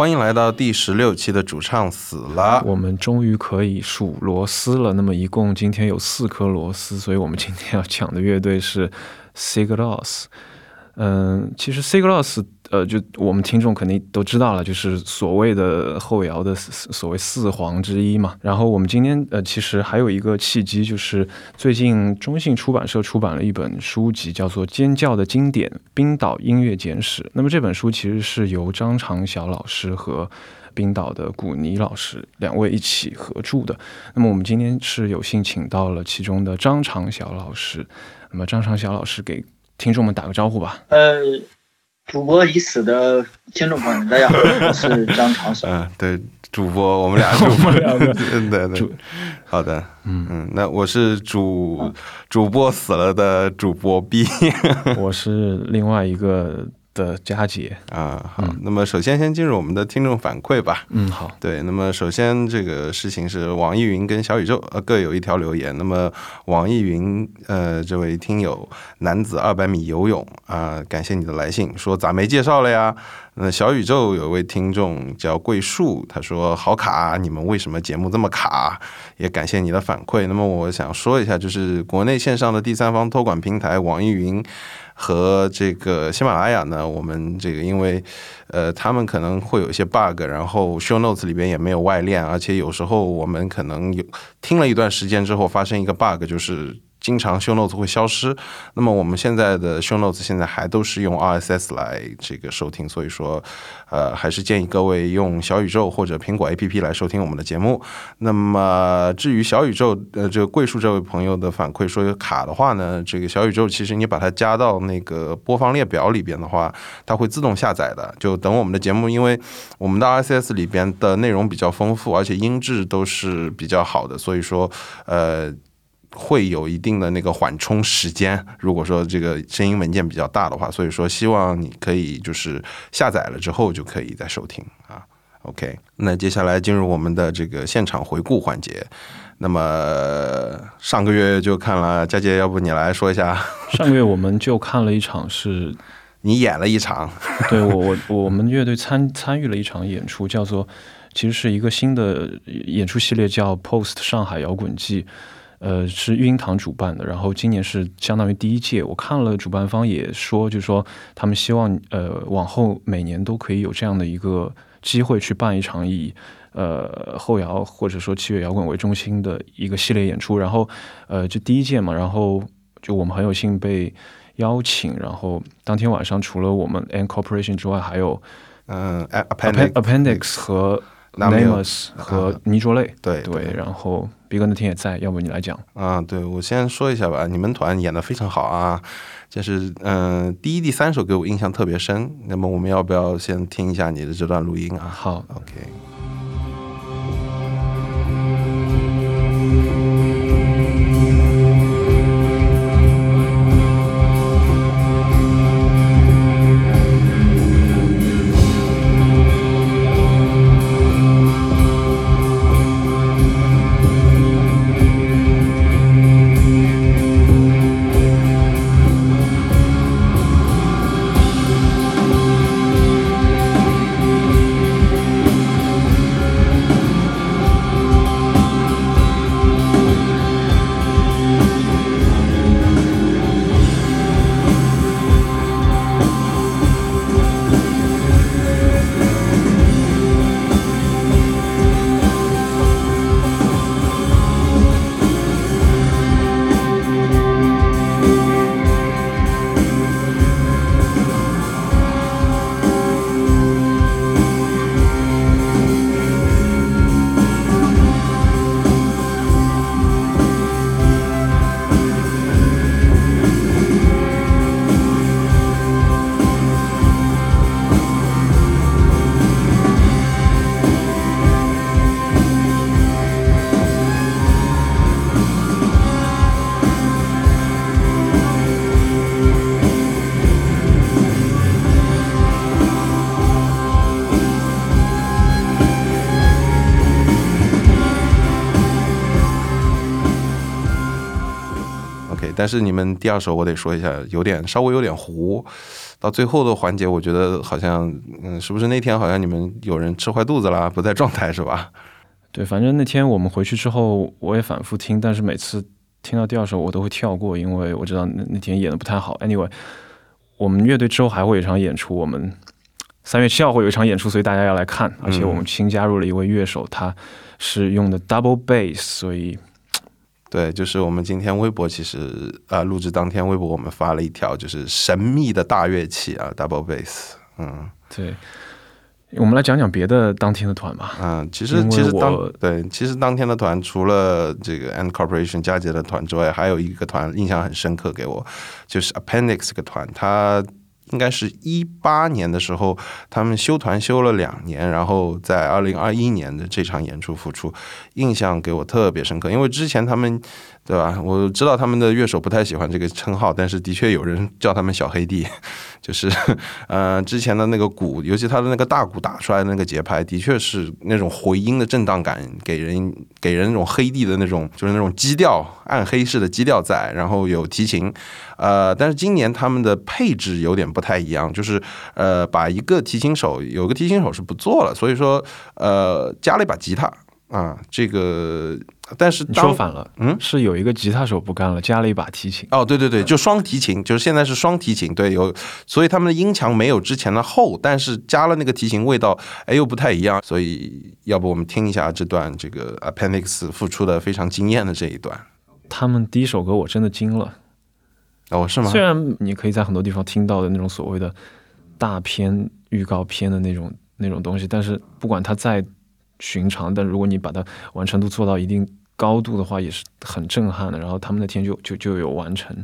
欢迎来到第十六期的主唱死了。我们终于可以数螺丝了。那么一共今天有四颗螺丝，所以我们今天要讲的乐队是 Sigloss。嗯，其实 Sigloss 呃，就我们听众肯定都知道了，就是所谓的后摇的所谓四皇之一嘛。然后我们今天呃，其实还有一个契机，就是最近中信出版社出版了一本书籍，叫做《尖叫的经典：冰岛音乐简史》。那么这本书其实是由张长晓老师和冰岛的古尼老师两位一起合著的。那么我们今天是有幸请到了其中的张长晓老师。那么张长晓老师给听众们打个招呼吧。呃，主播已死的听众朋友们，大家好，我是张长生。嗯，对，主播，我们俩主播，对对，好的，嗯。嗯，那我是主主播死了的主播 B，我是另外一个。的佳节啊，好，那么首先先进入我们的听众反馈吧。嗯，好，对，那么首先这个事情是网易云跟小宇宙呃各有一条留言。那么网易云呃这位听友男子二百米游泳啊，感谢你的来信，说咋没介绍了呀？那小宇宙有位听众叫桂树，他说好卡，你们为什么节目这么卡？也感谢你的反馈。那么我想说一下，就是国内线上的第三方托管平台网易云。和这个喜马拉雅呢，我们这个因为，呃，他们可能会有一些 bug，然后 show notes 里边也没有外链，而且有时候我们可能有听了一段时间之后发生一个 bug，就是。经常 show notes 会消失，那么我们现在的 show notes 现在还都是用 RSS 来这个收听，所以说，呃，还是建议各位用小宇宙或者苹果 APP 来收听我们的节目。那么至于小宇宙，呃，这个桂树这位朋友的反馈说有卡的话呢，这个小宇宙其实你把它加到那个播放列表里边的话，它会自动下载的。就等我们的节目，因为我们的 RSS 里边的内容比较丰富，而且音质都是比较好的，所以说，呃。会有一定的那个缓冲时间，如果说这个声音文件比较大的话，所以说希望你可以就是下载了之后就可以再收听啊。OK，那接下来进入我们的这个现场回顾环节。那么上个月就看了佳杰，要不你来说一下？上个月我们就看了一场，是 你演了一场，对我我我们乐队参参与了一场演出，叫做其实是一个新的演出系列，叫 Post 上海摇滚季。呃，是育婴堂主办的，然后今年是相当于第一届。我看了主办方也说，就是说他们希望呃往后每年都可以有这样的一个机会去办一场以呃后摇或者说器乐摇滚为中心的一个系列演出。然后呃，就第一届嘛，然后就我们很有幸被邀请。然后当天晚上除了我们 N Corporation 之外，还有嗯 Appendix 和 Nameless 和泥浊类。对对，然后。毕哥那天也在，要不你来讲啊？对，我先说一下吧。你们团演的非常好啊，就是嗯，第一、第三首给我印象特别深。那么我们要不要先听一下你的这段录音啊？好，OK。是你们第二首我得说一下，有点稍微有点糊。到最后的环节，我觉得好像，嗯，是不是那天好像你们有人吃坏肚子啦，不在状态是吧？对，反正那天我们回去之后，我也反复听，但是每次听到第二首我都会跳过，因为我知道那那天演的不太好。Anyway，我们乐队之后还会有一场演出，我们三月七号会有一场演出，所以大家要来看。而且我们新加入了一位乐手，他是用的 double bass，所以。对，就是我们今天微博其实啊，录制当天微博我们发了一条，就是神秘的大乐器啊，double bass。嗯，对，我们来讲讲别的当天的团吧。嗯，其实其实当对，其实当天的团除了这个 And Corporation 佳杰的团之外，还有一个团印象很深刻给我，就是 Appendix 这个团，他。应该是一八年的时候，他们休团休了两年，然后在二零二一年的这场演出复出，印象给我特别深刻，因为之前他们。对吧？我知道他们的乐手不太喜欢这个称号，但是的确有人叫他们小黑弟，就是呃之前的那个鼓，尤其他的那个大鼓打出来的那个节拍，的确是那种回音的震荡感，给人给人那种黑地的那种，就是那种基调暗黑式的基调在。然后有提琴，呃，但是今年他们的配置有点不太一样，就是呃把一个提琴手有个提琴手是不做了，所以说呃加了一把吉他。啊，这个，但是你说反了，嗯，是有一个吉他手不干了，加了一把提琴。哦，对对对，就双提琴，就是现在是双提琴，对，有，所以他们的音墙没有之前的厚，但是加了那个提琴，味道哎又不太一样。所以，要不我们听一下这段这个 Appendix 付出的非常惊艳的这一段。他们第一首歌我真的惊了，哦，是吗？虽然你可以在很多地方听到的那种所谓的大片预告片的那种那种东西，但是不管它再。寻常，但如果你把它完成度做到一定高度的话，也是很震撼的。然后他们那天就就就有完成。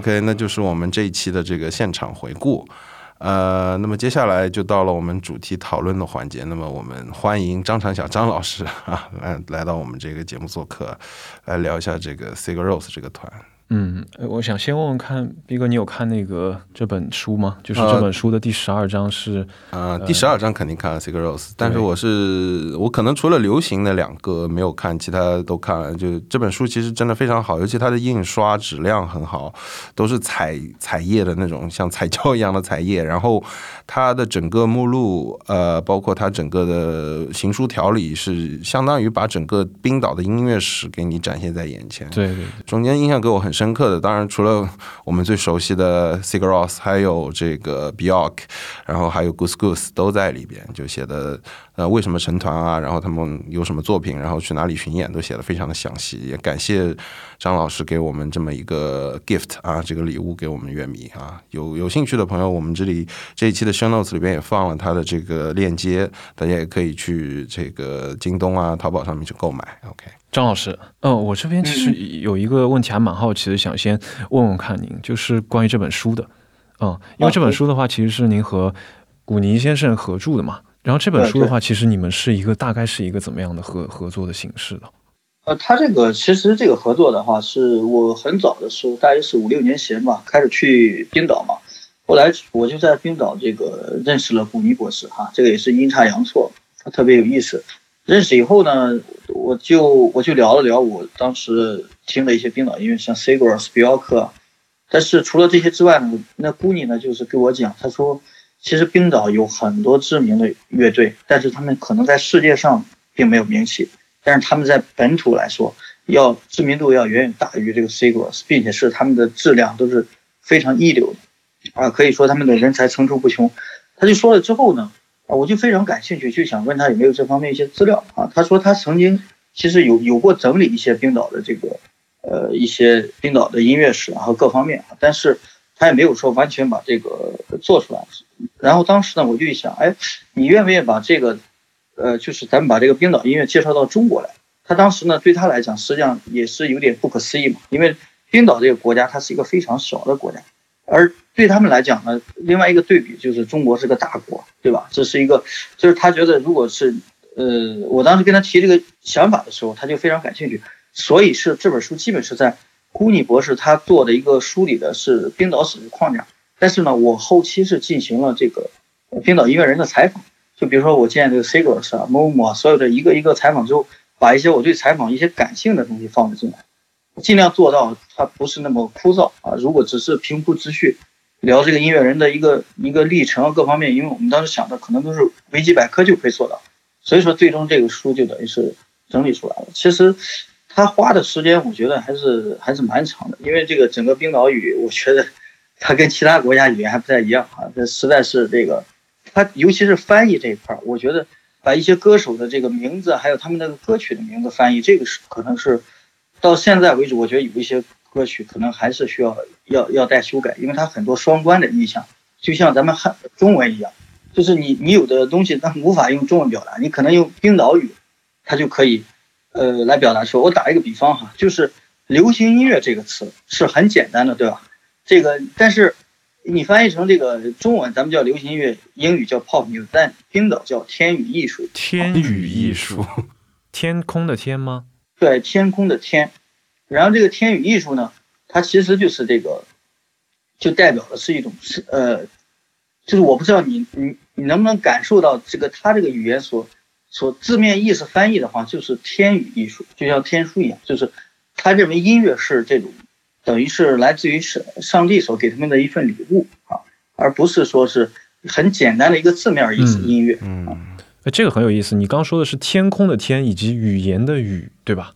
OK，那就是我们这一期的这个现场回顾，呃，那么接下来就到了我们主题讨论的环节。那么我们欢迎张长晓张老师 啊，来来到我们这个节目做客，来聊一下这个 Cigar Rose 这个团。嗯，我想先问问看，毕哥，你有看那个这本书吗？就是这本书的第十二章是，呃，第十二章肯定看了《Cigar Rose》，但是我是我可能除了流行的两个没有看，其他都看了。就这本书其实真的非常好，尤其它的印刷质量很好，都是彩彩页的那种，像彩胶一样的彩页。然后它的整个目录，呃，包括它整个的行书条理，是相当于把整个冰岛的音乐史给你展现在眼前。对对，中间印象给我很。深深刻的，当然除了我们最熟悉的 Cigar Rose，还有这个 Bjork，然后还有 Goose Goose 都在里边，就写的呃为什么成团啊，然后他们有什么作品，然后去哪里巡演，都写的非常的详细。也感谢张老师给我们这么一个 gift 啊，这个礼物给我们乐迷啊，有有兴趣的朋友，我们这里这一期的 show notes 里边也放了他的这个链接，大家也可以去这个京东啊、淘宝上面去购买。OK。张老师，嗯，我这边其实有一个问题还蛮好奇的，想先问问看您，就是关于这本书的，嗯，因为这本书的话，其实是您和古尼先生合著的嘛，然后这本书的话，其实你们是一个大概是一个怎么样的合合作的形式的？呃，他这个其实这个合作的话，是我很早的时候，大约是五六年前吧，开始去冰岛嘛，后来我就在冰岛这个认识了古尼博士哈，这个也是阴差阳错，他特别有意思。认识以后呢，我就我就聊了聊我当时听的一些冰岛音乐，像 Sigur、斯皮奥克。但是除了这些之外呢，那姑娘呢就是跟我讲，他说其实冰岛有很多知名的乐队，但是他们可能在世界上并没有名气，但是他们在本土来说，要知名度要远远大于这个 Sigur，并且是他们的质量都是非常一流的，啊，可以说他们的人才层出不穷。他就说了之后呢。啊，我就非常感兴趣，就想问他有没有这方面一些资料啊？他说他曾经其实有有过整理一些冰岛的这个，呃，一些冰岛的音乐史啊和各方面，但是他也没有说完全把这个做出来。然后当时呢，我就想，哎，你愿不愿意把这个，呃，就是咱们把这个冰岛音乐介绍到中国来？他当时呢，对他来讲，实际上也是有点不可思议嘛，因为冰岛这个国家它是一个非常小的国家。而对他们来讲呢，另外一个对比就是中国是个大国，对吧？这是一个，就是他觉得如果是，呃，我当时跟他提这个想法的时候，他就非常感兴趣。所以是这本书基本是在古尼博士他做的一个梳理的是冰岛史的框架。但是呢，我后期是进行了这个冰岛音乐人的采访，就比如说我见这个 Sigurds 啊、Momo 啊，所有的一个一个采访之后，把一些我对采访一些感性的东西放了进来。尽量做到它不是那么枯燥啊！如果只是平铺直叙聊这个音乐人的一个一个历程各方面，因为我们当时想的可能都是维基百科就可以做到，所以说最终这个书就等于是整理出来了。其实他花的时间我觉得还是还是蛮长的，因为这个整个冰岛语，我觉得它跟其他国家语言还不太一样啊，这实在是这个它尤其是翻译这一块儿，我觉得把一些歌手的这个名字还有他们那个歌曲的名字翻译，这个是可能是。到现在为止，我觉得有一些歌曲可能还是需要要要待修改，因为它很多双关的意象，就像咱们汉中文一样，就是你你有的东西它无法用中文表达，你可能用冰岛语，它就可以，呃，来表达说。我打一个比方哈，就是流行音乐这个词是很简单的，对吧？这个但是你翻译成这个中文，咱们叫流行音乐，英语叫 pop music，但冰岛叫天语艺术。天语艺术，天空的天吗？对，天空的天，然后这个天语艺术呢，它其实就是这个，就代表的是一种是呃，就是我不知道你你你能不能感受到这个它这个语言所所字面意思翻译的话，就是天语艺术，就像天书一样，就是他认为音乐是这种等于是来自于上上帝所给他们的一份礼物啊，而不是说是很简单的一个字面意思音乐嗯。哎，这个很有意思。你刚说的是天空的天以及语言的语，对吧？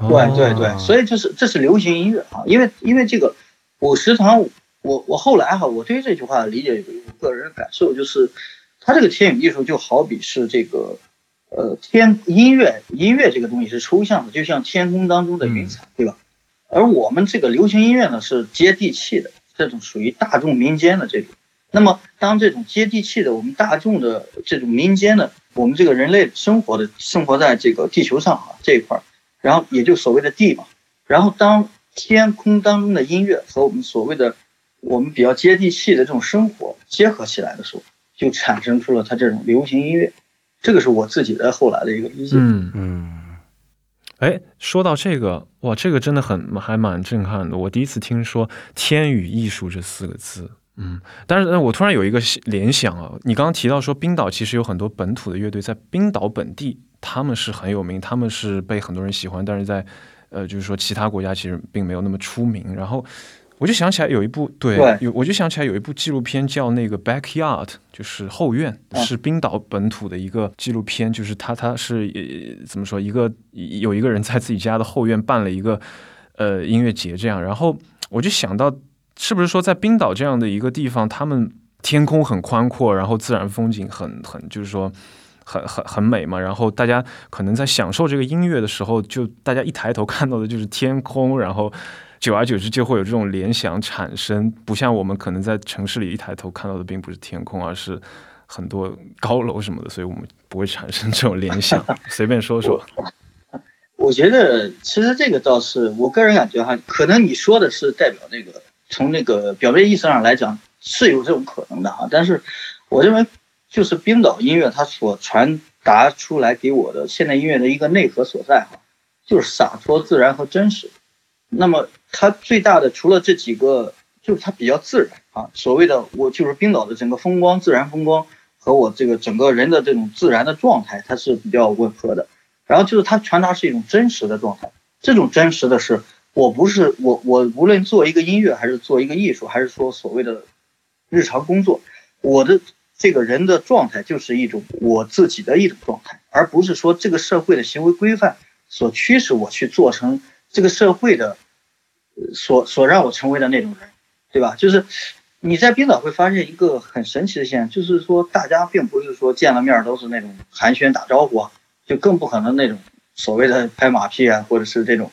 对对对，所以就是这是流行音乐啊。因为因为这个，我时常我我后来哈，我对这句话的理解有一个个人感受，就是它这个天语艺术就好比是这个呃天音乐音乐这个东西是抽象的，就像天空当中的云彩，对吧？而我们这个流行音乐呢是接地气的，这种属于大众民间的这种。那么，当这种接地气的我们大众的这种民间的，我们这个人类生活的生活在这个地球上啊这一块儿，然后也就所谓的地嘛。然后，当天空当中的音乐和我们所谓的我们比较接地气的这种生活结合起来的时候，就产生出了它这种流行音乐。这个是我自己的后来的一个理解。嗯嗯。哎，说到这个，哇，这个真的很还蛮震撼的。我第一次听说“天与艺术”这四个字。嗯，但是，我突然有一个联想啊，你刚刚提到说冰岛其实有很多本土的乐队，在冰岛本地他们是很有名，他们是被很多人喜欢，但是在呃，就是说其他国家其实并没有那么出名。然后我就想起来有一部对，有我就想起来有一部纪录片叫那个 Backyard，就是后院，是冰岛本土的一个纪录片，就是他他是怎么说一个有一个人在自己家的后院办了一个呃音乐节这样，然后我就想到。是不是说在冰岛这样的一个地方，他们天空很宽阔，然后自然风景很很，就是说很很很美嘛？然后大家可能在享受这个音乐的时候，就大家一抬头看到的就是天空，然后久而久之就会有这种联想产生。不像我们可能在城市里一抬头看到的并不是天空，而是很多高楼什么的，所以我们不会产生这种联想。随便说说。我觉得其实这个倒是我个人感觉哈，可能你说的是代表那个。从那个表面意思上来讲是有这种可能的啊，但是我认为就是冰岛音乐它所传达出来给我的现代音乐的一个内核所在哈，就是洒脱、自然和真实。那么它最大的除了这几个，就是它比较自然啊，所谓的我就是冰岛的整个风光、自然风光和我这个整个人的这种自然的状态，它是比较吻合的。然后就是它传达是一种真实的状态，这种真实的是我不是我我无论做一个音乐还是做一个艺术，还是说所谓的日常工作，我的这个人的状态就是一种我自己的一种状态，而不是说这个社会的行为规范所驱使我去做成这个社会的所所让我成为的那种人，对吧？就是你在冰岛会发现一个很神奇的现象，就是说大家并不是说见了面都是那种寒暄打招呼啊。就更不可能那种所谓的拍马屁啊，或者是这种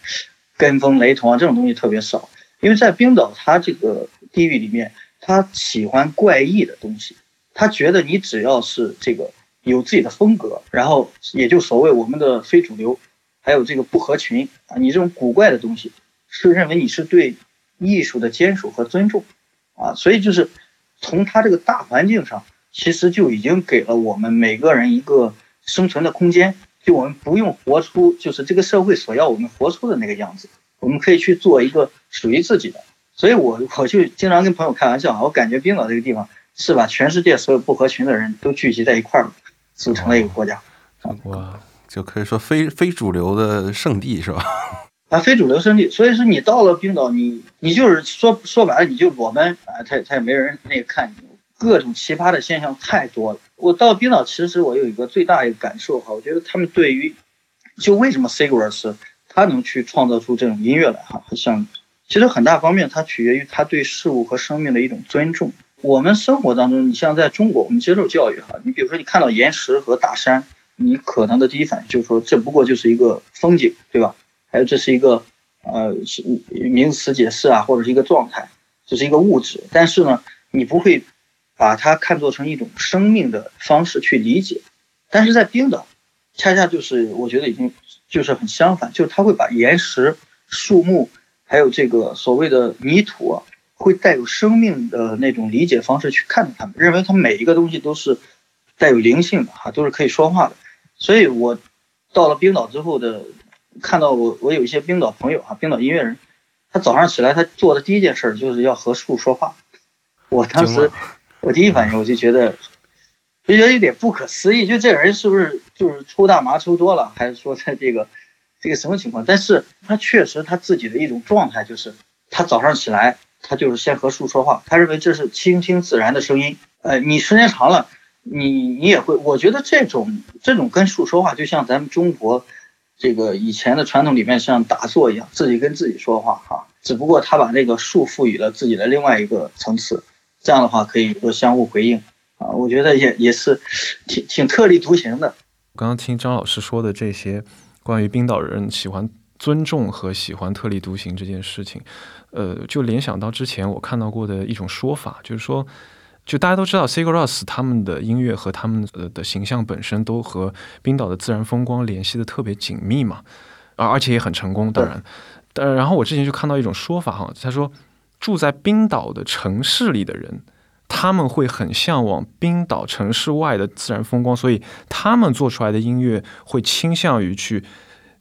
跟风雷同啊，这种东西特别少。因为在冰岛，它这个地域里面，他喜欢怪异的东西。他觉得你只要是这个有自己的风格，然后也就所谓我们的非主流，还有这个不合群啊，你这种古怪的东西，是认为你是对艺术的坚守和尊重啊。所以就是从他这个大环境上，其实就已经给了我们每个人一个。生存的空间，就我们不用活出就是这个社会所要我们活出的那个样子，我们可以去做一个属于自己的。所以，我我就经常跟朋友开玩笑啊，我感觉冰岛这个地方是把全世界所有不合群的人都聚集在一块儿，组成了一个国家。哇，就可以说非非主流的圣地是吧？啊，非主流圣地。所以说，你到了冰岛，你你就是说说白了，你就裸奔啊，他他也没人那个看你。各种奇葩的现象太多了。我到冰岛，其实我有一个最大一个感受哈，我觉得他们对于，就为什么 Sigurds 他能去创造出这种音乐来哈，像其实很大方面它取决于他对事物和生命的一种尊重。我们生活当中，你像在中国，我们接受教育哈，你比如说你看到岩石和大山，你可能的第一反应就是说这不过就是一个风景，对吧？还有这是一个呃是名词解释啊，或者是一个状态，这是一个物质，但是呢，你不会。把它看作成一种生命的方式去理解，但是在冰岛，恰恰就是我觉得已经就是很相反，就是他会把岩石、树木，还有这个所谓的泥土，会带有生命的那种理解方式去看待他们，认为他每一个东西都是带有灵性的哈，都是可以说话的。所以我到了冰岛之后的，看到我我有一些冰岛朋友哈，冰岛音乐人，他早上起来他做的第一件事就是要和树说话，我当时。我第一反应我就觉得，就觉得有点不可思议，就这人是不是就是抽大麻抽多了，还是说在这个这个什么情况？但是他确实他自己的一种状态就是，他早上起来，他就是先和树说话，他认为这是倾听自然的声音。呃，你时间长了，你你也会，我觉得这种这种跟树说话，就像咱们中国这个以前的传统里面像打坐一样，自己跟自己说话哈。只不过他把那个树赋予了自己的另外一个层次。这样的话可以说相互回应啊，我觉得也也是挺挺特立独行的。刚刚听张老师说的这些关于冰岛人喜欢尊重和喜欢特立独行这件事情，呃，就联想到之前我看到过的一种说法，就是说，就大家都知道 Sigur Rós 他们的音乐和他们呃的形象本身都和冰岛的自然风光联系的特别紧密嘛，而而且也很成功。当然，但然后我之前就看到一种说法哈，他说。住在冰岛的城市里的人，他们会很向往冰岛城市外的自然风光，所以他们做出来的音乐会倾向于去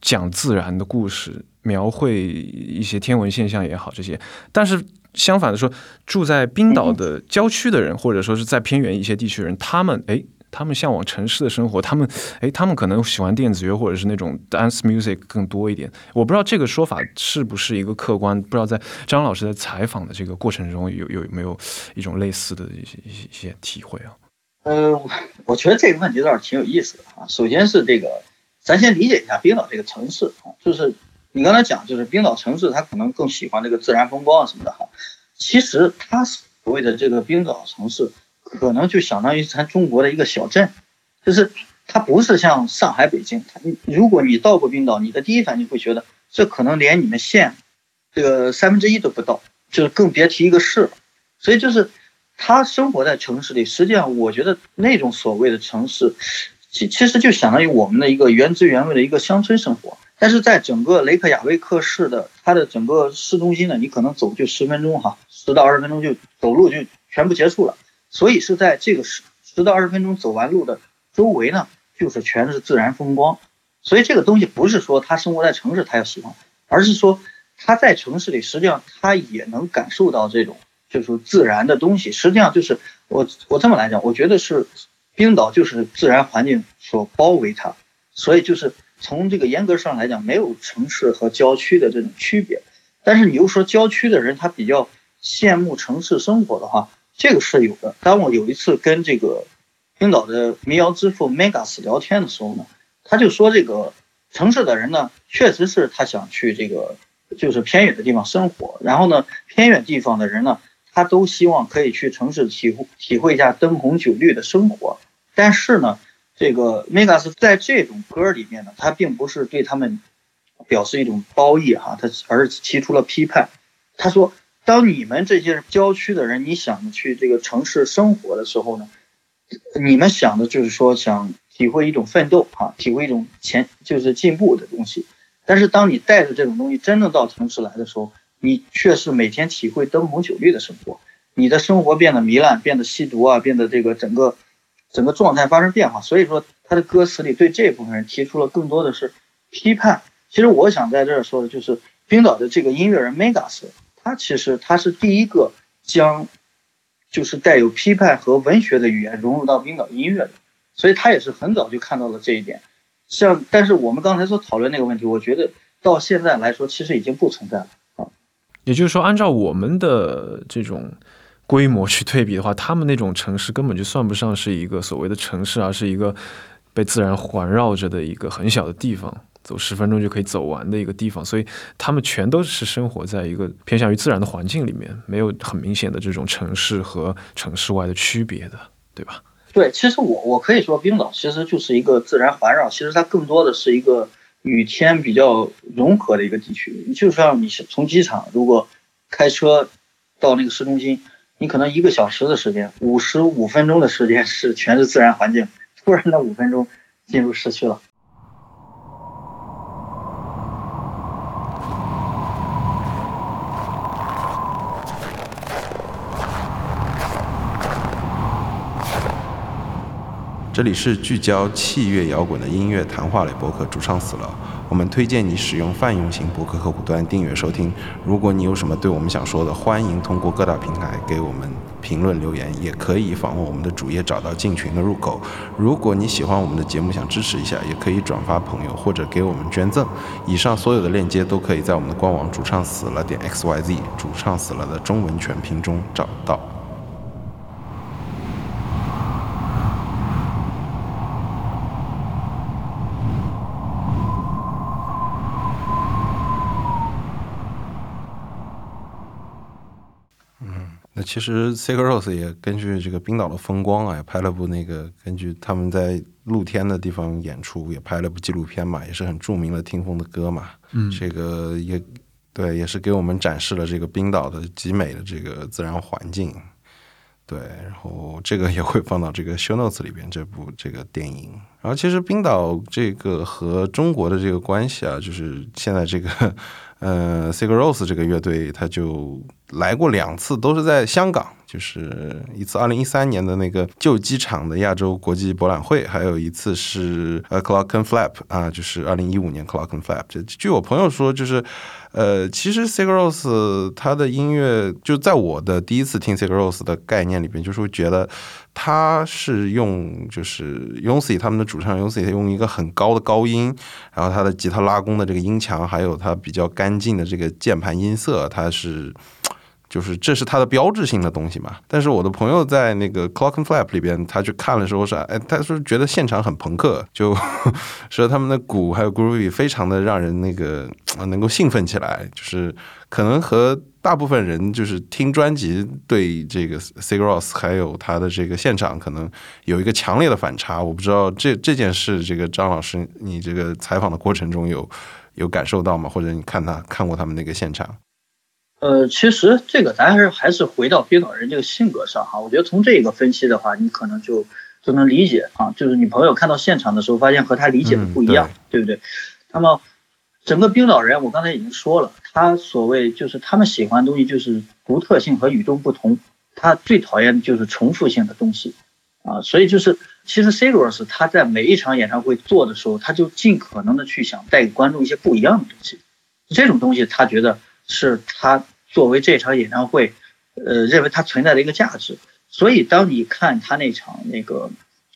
讲自然的故事，描绘一些天文现象也好这些。但是相反的说，住在冰岛的郊区的人，或者说是在偏远一些地区的人，他们诶。他们向往城市的生活，他们，哎，他们可能喜欢电子乐或者是那种 dance music 更多一点。我不知道这个说法是不是一个客观，不知道在张老师在采访的这个过程中有有没有一种类似的一些一些一些体会啊？呃，我觉得这个问题倒是挺有意思的啊。首先是这个，咱先理解一下冰岛这个城市啊，就是你刚才讲，就是冰岛城市它可能更喜欢这个自然风光啊什么的哈。其实它所谓的这个冰岛城市。可能就相当于咱中国的一个小镇，就是它不是像上海、北京。如果你到过冰岛，你的第一反应会觉得这可能连你们县这个三分之一都不到，就是更别提一个市了。所以就是他生活在城市里，实际上我觉得那种所谓的城市，其其实就相当于我们的一个原汁原味的一个乡村生活。但是在整个雷克雅未克市的它的整个市中心呢，你可能走就十分钟哈，十到二十分钟就走路就全部结束了。所以是在这个十十到二十分钟走完路的周围呢，就是全是自然风光。所以这个东西不是说他生活在城市他要喜欢，而是说他在城市里实际上他也能感受到这种就是自然的东西。实际上就是我我这么来讲，我觉得是冰岛就是自然环境所包围它，所以就是从这个严格上来讲，没有城市和郊区的这种区别。但是你又说郊区的人他比较羡慕城市生活的话，这个是有的。当我有一次跟这个冰岛的民谣之父 Megas 聊天的时候呢，他就说这个城市的人呢，确实是他想去这个就是偏远的地方生活。然后呢，偏远地方的人呢，他都希望可以去城市体会体会一下灯红酒绿的生活。但是呢，这个 Megas 在这种歌里面呢，他并不是对他们。表示一种褒义哈，他而是提出了批判。他说：“当你们这些郊区的人，你想去这个城市生活的时候呢，你们想的就是说想体会一种奋斗哈，体会一种前就是进步的东西。但是当你带着这种东西真正到城市来的时候，你却是每天体会灯红酒绿的生活，你的生活变得糜烂，变得吸毒啊，变得这个整个整个状态发生变化。所以说，他的歌词里对这部分人提出了更多的是批判。”其实我想在这儿说的就是，冰岛的这个音乐人 Megas，他其实他是第一个将，就是带有批判和文学的语言融入到冰岛音乐的，所以他也是很早就看到了这一点。像，但是我们刚才所讨论那个问题，我觉得到现在来说，其实已经不存在了。也就是说，按照我们的这种规模去对比的话，他们那种城市根本就算不上是一个所谓的城市，而是一个被自然环绕着的一个很小的地方。走十分钟就可以走完的一个地方，所以他们全都是生活在一个偏向于自然的环境里面，没有很明显的这种城市和城市外的区别的，对吧？对，其实我我可以说，冰岛其实就是一个自然环绕，其实它更多的是一个与天比较融合的一个地区。你就像你从机场如果开车到那个市中心，你可能一个小时的时间，五十五分钟的时间是全是自然环境，突然那五分钟进入市区了。这里是聚焦器乐摇滚的音乐谈话类博客，主唱死了。我们推荐你使用泛用型博客客户端订阅收听。如果你有什么对我们想说的，欢迎通过各大平台给我们评论留言，也可以访问我们的主页找到进群的入口。如果你喜欢我们的节目，想支持一下，也可以转发朋友或者给我们捐赠。以上所有的链接都可以在我们的官网主唱死了点 x y z 主唱死了的中文全拼中找到。其实 s i g a r o s 也根据这个冰岛的风光啊，也拍了部那个根据他们在露天的地方演出，也拍了部纪录片嘛，也是很著名的《听风的歌》嘛。嗯，这个也对，也是给我们展示了这个冰岛的极美的这个自然环境。对，然后这个也会放到这个 Show Notes 里边这部这个电影。然后其实冰岛这个和中国的这个关系啊，就是现在这个。呃 s i g a r o s 这个乐队，他就来过两次，都是在香港，就是一次二零一三年的那个旧机场的亚洲国际博览会，还有一次是呃 Clock and Flap 啊，就是二零一五年 Clock and Flap。就据我朋友说，就是呃，其实 s i g a r o s 他的音乐，就在我的第一次听 s i g a r o s 的概念里边，就是觉得。他是用就是 Yonsi 他们的主唱 Yonsi 用一个很高的高音，然后他的吉他拉弓的这个音墙，还有他比较干净的这个键盘音色，他是就是这是他的标志性的东西嘛。但是我的朋友在那个 Clock and Flap 里边，他去看的时候是，哎，他说觉得现场很朋克，就 说他们的鼓还有 groovy 非常的让人那个能够兴奋起来，就是可能和。大部分人就是听专辑，对这个 Sigros 还有他的这个现场，可能有一个强烈的反差。我不知道这这件事，这个张老师，你这个采访的过程中有有感受到吗？或者你看他看过他们那个现场？呃，其实这个咱还是还是回到冰岛人这个性格上哈。我觉得从这个分析的话，你可能就就能理解啊，就是你朋友看到现场的时候，发现和他理解的不一样，对不对？那么。整个冰岛人，我刚才已经说了，他所谓就是他们喜欢的东西就是独特性和与众不同，他最讨厌的就是重复性的东西，啊，所以就是其实 Sigurds 他在每一场演唱会做的时候，他就尽可能的去想带给观众一些不一样的东西，这种东西他觉得是他作为这场演唱会呃，认为它存在的一个价值。所以，当你看他那场那个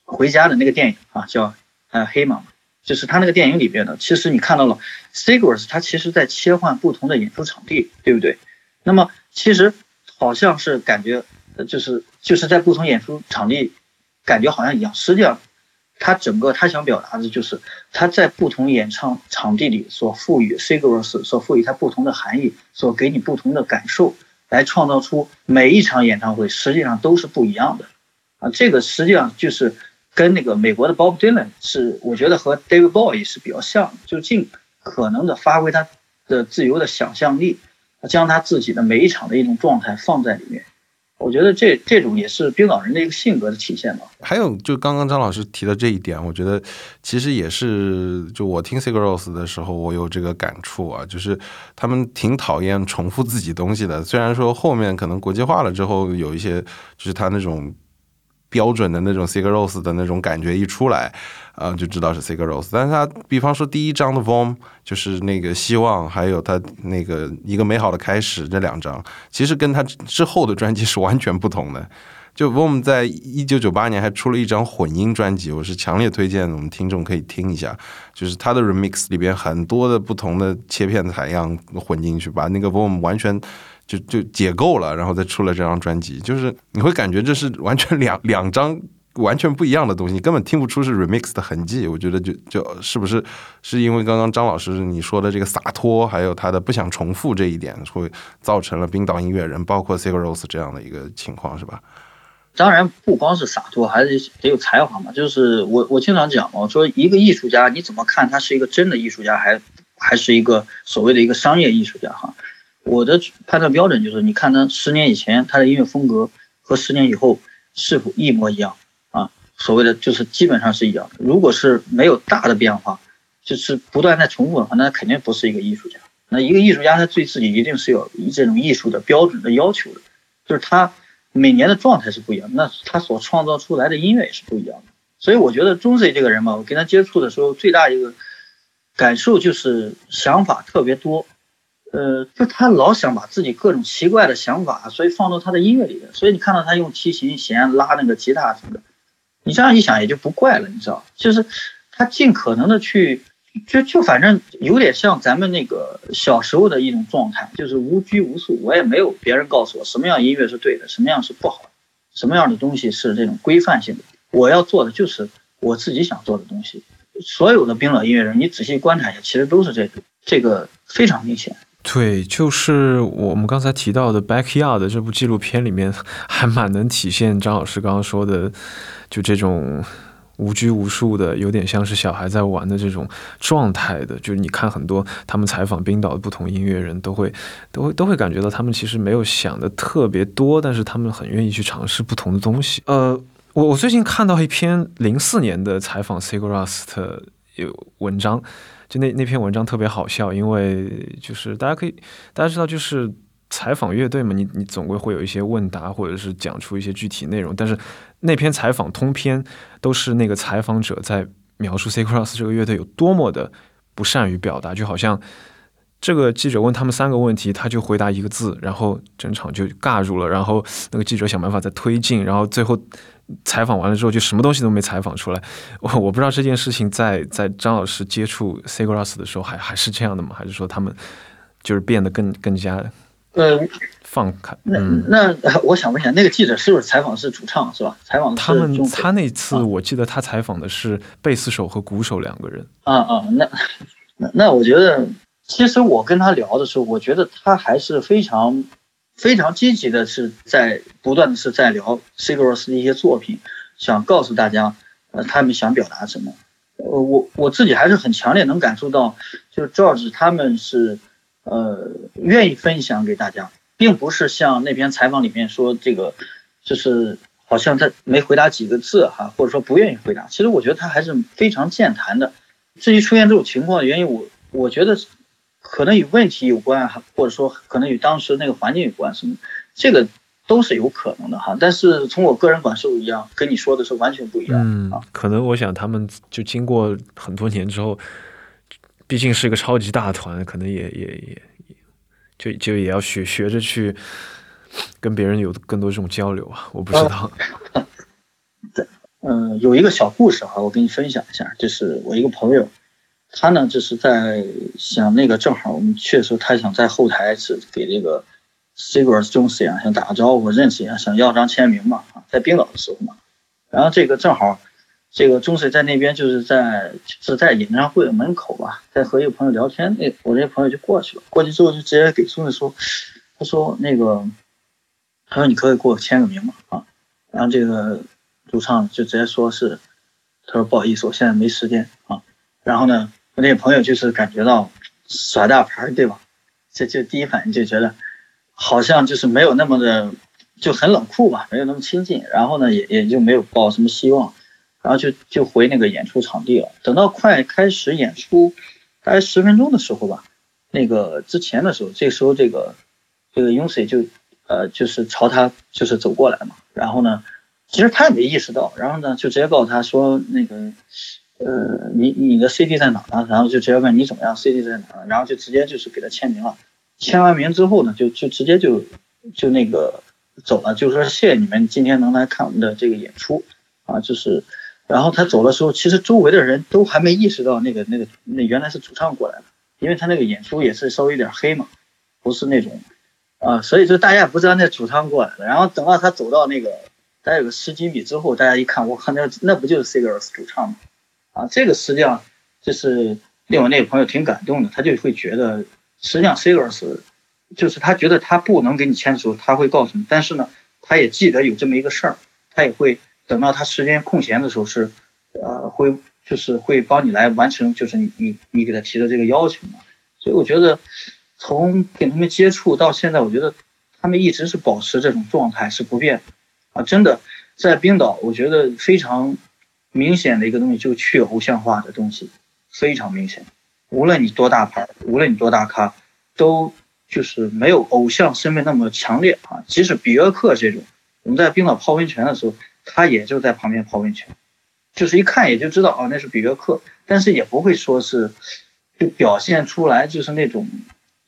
回家的那个电影啊，叫呃黑马，就是他那个电影里边呢，其实你看到了 Sigurs，他其实在切换不同的演出场地，对不对？那么其实好像是感觉，就是就是在不同演出场地，感觉好像一样。实际上，他整个他想表达的就是他在不同演唱场地里所赋予 Sigurs 所赋予他不同的含义，所给你不同的感受。来创造出每一场演唱会实际上都是不一样的，啊，这个实际上就是跟那个美国的 Bob Dylan 是，我觉得和 David Bowie 是比较像，就尽可能的发挥他的自由的想象力，将他自己的每一场的一种状态放在里面。我觉得这这种也是冰岛人的一个性格的体现吧。还有，就刚刚张老师提的这一点，我觉得其实也是，就我听 Sigur Ros 的时候，我有这个感触啊，就是他们挺讨厌重复自己东西的。虽然说后面可能国际化了之后，有一些就是他那种。标准的那种 Sigur Ros 的那种感觉一出来，啊，就知道是 Sigur Ros。但是他比方说第一张的 Vom 就是那个希望，还有他那个一个美好的开始这两张，其实跟他之后的专辑是完全不同的。就 Vom 在一九九八年还出了一张混音专辑，我是强烈推荐我们听众可以听一下，就是他的 Remix 里边很多的不同的切片采样混进去，把那个 Vom 完全。就就解构了，然后再出了这张专辑，就是你会感觉这是完全两两张完全不一样的东西，你根本听不出是 remix 的痕迹。我觉得就就是不是是因为刚刚张老师你说的这个洒脱，还有他的不想重复这一点，会造成了冰岛音乐人，包括 Sigur Ros 这样的一个情况，是吧？当然不光是洒脱，还是得有才华嘛。就是我我经常讲嘛，我说一个艺术家你怎么看他是一个真的艺术家，还还是一个所谓的一个商业艺术家哈？我的判断标准就是，你看他十年以前他的音乐风格和十年以后是否一模一样啊？所谓的就是基本上是一样的。如果是没有大的变化，就是不断在重复的话，那肯定不是一个艺术家。那一个艺术家他对自己一定是有这种艺术的标准的要求的，就是他每年的状态是不一样，那他所创造出来的音乐也是不一样的。所以我觉得钟 C 这个人嘛，我跟他接触的时候最大一个感受就是想法特别多。呃，就他老想把自己各种奇怪的想法，所以放到他的音乐里边。所以你看到他用提琴弦拉那个吉他什么的，你这样一想也就不怪了，你知道？就是他尽可能的去，就就反正有点像咱们那个小时候的一种状态，就是无拘无束。我也没有别人告诉我什么样音乐是对的，什么样是不好的，什么样的东西是这种规范性的。我要做的就是我自己想做的东西。所有的冰冷音乐人，你仔细观察一下，其实都是这个，这个非常明显。对，就是我们刚才提到的《Backyard》这部纪录片里面，还蛮能体现张老师刚刚说的，就这种无拘无束的，有点像是小孩在玩的这种状态的。就是你看很多他们采访冰岛的不同音乐人，都会都会都会感觉到他们其实没有想的特别多，但是他们很愿意去尝试不同的东西。呃，我我最近看到一篇零四年的采访 Sigur Rós 的有文章。就那那篇文章特别好笑，因为就是大家可以大家知道，就是采访乐队嘛，你你总归会有一些问答，或者是讲出一些具体内容。但是那篇采访通篇都是那个采访者在描述 C Cross 这个乐队有多么的不善于表达，就好像这个记者问他们三个问题，他就回答一个字，然后整场就尬住了，然后那个记者想办法再推进，然后最后。采访完了之后，就什么东西都没采访出来。我我不知道这件事情在在张老师接触 Sigros 的时候，还还是这样的吗？还是说他们就是变得更更加呃放开？那那我想问一下，那个记者是不是采访是主唱是吧？采访他们他那次我记得他采访的是贝斯手和鼓手两个人。啊啊，那那那我觉得，其实我跟他聊的时候，我觉得他还是非常。非常积极的是在不断的是在聊 Sigros 的一些作品，想告诉大家，呃，他们想表达什么。呃，我我自己还是很强烈能感受到，就是 George 他们是，呃，愿意分享给大家，并不是像那篇采访里面说这个，就是好像他没回答几个字哈，或者说不愿意回答。其实我觉得他还是非常健谈的。至于出现这种情况的原因，我我觉得。可能与问题有关，或者说可能与当时那个环境有关，什么这个都是有可能的哈。但是从我个人感受一样，跟你说的是完全不一样嗯，可能我想他们就经过很多年之后，毕竟是一个超级大团，可能也也也就就也要学学着去跟别人有更多这种交流啊？我不知道。对，嗯，有一个小故事哈，我跟你分享一下，就是我一个朋友，他呢就是在想那个正好我们确实，他想在后台是给这个 Sigurd Jones 啊，想打个招呼，认识一下，想要张签名嘛啊，在冰岛的时候嘛，然后这个正好。这个钟水在那边就是在是在演唱会的门口吧，在和一个朋友聊天。那我那朋友就过去了，过去之后就直接给钟水说：“他说那个，他说你可以给我签个名吗？啊？”然后这个主唱就直接说是，他说不好意思，我现在没时间啊。然后呢，我那个朋友就是感觉到耍大牌对吧？这就第一反应就觉得好像就是没有那么的就很冷酷吧，没有那么亲近。然后呢，也也就没有抱什么希望。然后就就回那个演出场地了。等到快开始演出，大概十分钟的时候吧，那个之前的时候，这时候这个这个 Yunsi 就呃就是朝他就是走过来嘛。然后呢，其实他也没意识到，然后呢就直接告诉他说那个呃你你的 CD 在哪呢？然后就直接问你怎么样，CD 在哪？然后就直接就是给他签名了。签完名之后呢，就就直接就就那个走了，就说谢谢你们今天能来看我们的这个演出啊，就是。然后他走的时候，其实周围的人都还没意识到那个那个那原来是主唱过来了，因为他那个演出也是稍微有点黑嘛，不是那种啊，所以就大家也不知道那主唱过来了。然后等到他走到那个大概有个十几米之后，大家一看，我靠，那那不就是 Sigurds 主唱吗？啊，这个实际上就是令我那个朋友挺感动的，他就会觉得，实际上 Sigurs，就是他觉得他不能给你签的时候，他会告诉你，但是呢，他也记得有这么一个事儿，他也会。等到他时间空闲的时候，是，呃，会就是会帮你来完成，就是你你你给他提的这个要求嘛。所以我觉得，从跟他们接触到现在，我觉得他们一直是保持这种状态是不变的啊。真的，在冰岛，我觉得非常明显的一个东西，就去偶像化的东西非常明显。无论你多大牌，无论你多大咖，都就是没有偶像身份那么强烈啊。即使比约克这种，我们在冰岛泡温泉的时候。他也就在旁边泡温泉，就是一看也就知道啊，那是比约克，但是也不会说是就表现出来就是那种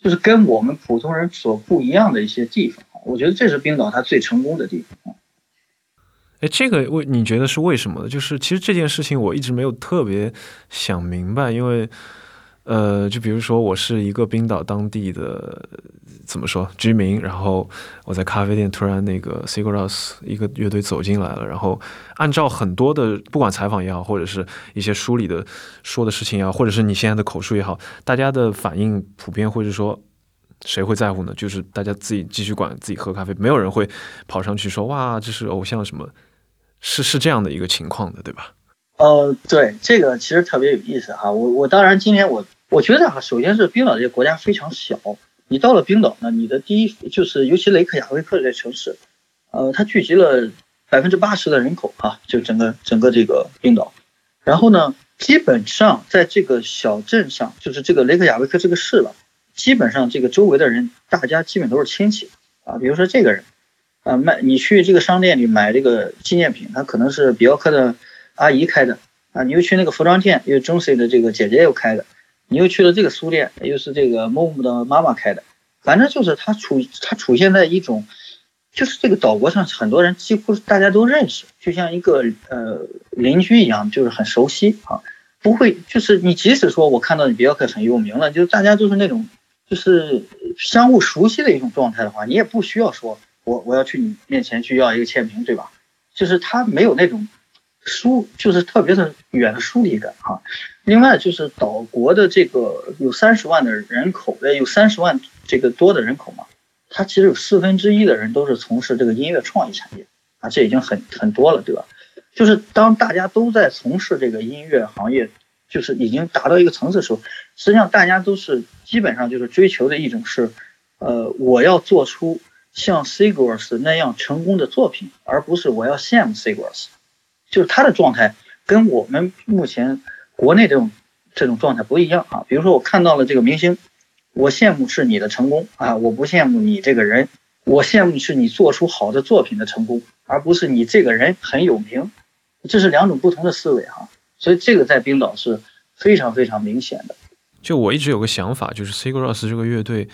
就是跟我们普通人所不一样的一些地方。我觉得这是冰岛它最成功的地方。哎，这个为你觉得是为什么呢？就是其实这件事情我一直没有特别想明白，因为。呃，就比如说，我是一个冰岛当地的怎么说居民，然后我在咖啡店突然那个 s i g u r o s 一个乐队走进来了，然后按照很多的不管采访也好，或者是一些书里的说的事情也好，或者是你现在的口述也好，大家的反应普遍会是说，谁会在乎呢？就是大家自己继续管自己喝咖啡，没有人会跑上去说哇，这是偶像什么，是是这样的一个情况的，对吧？呃，对，这个其实特别有意思哈。我我当然今天我。我觉得哈，首先是冰岛这个国家非常小。你到了冰岛呢，你的第一就是，尤其雷克雅未克这个城市，呃，它聚集了百分之八十的人口啊，就整个整个这个冰岛。然后呢，基本上在这个小镇上，就是这个雷克雅未克这个市了，基本上这个周围的人，大家基本都是亲戚啊。比如说这个人，啊，卖你去这个商店里买这个纪念品，他可能是比奥克的阿姨开的啊。你又去那个服装店，因为中 C 的这个姐姐又开的。你又去了这个书店，又是这个 Mom 的妈妈开的，反正就是他处他出现在一种，就是这个岛国上很多人几乎大家都认识，就像一个呃邻居一样，就是很熟悉啊，不会就是你即使说我看到你比奥克很有名了，就是大家都是那种就是相互熟悉的一种状态的话，你也不需要说我我要去你面前去要一个签名，对吧？就是他没有那种。疏就是特别的远的疏离感哈，另外就是岛国的这个有三十万的人口，呃，有三十万这个多的人口嘛，他其实有四分之一的人都是从事这个音乐创意产业啊，这已经很很多了，对吧？就是当大家都在从事这个音乐行业，就是已经达到一个层次的时候，实际上大家都是基本上就是追求的一种是，呃，我要做出像 Sigurs 那样成功的作品，而不是我要羡慕 Sigurs，。就是他的状态跟我们目前国内这种这种状态不一样啊。比如说，我看到了这个明星，我羡慕是你的成功啊，我不羡慕你这个人，我羡慕是你做出好的作品的成功，而不是你这个人很有名，这是两种不同的思维哈。所以这个在冰岛是非常非常明显的。就我一直有个想法，就是 Sigurs 这个乐队，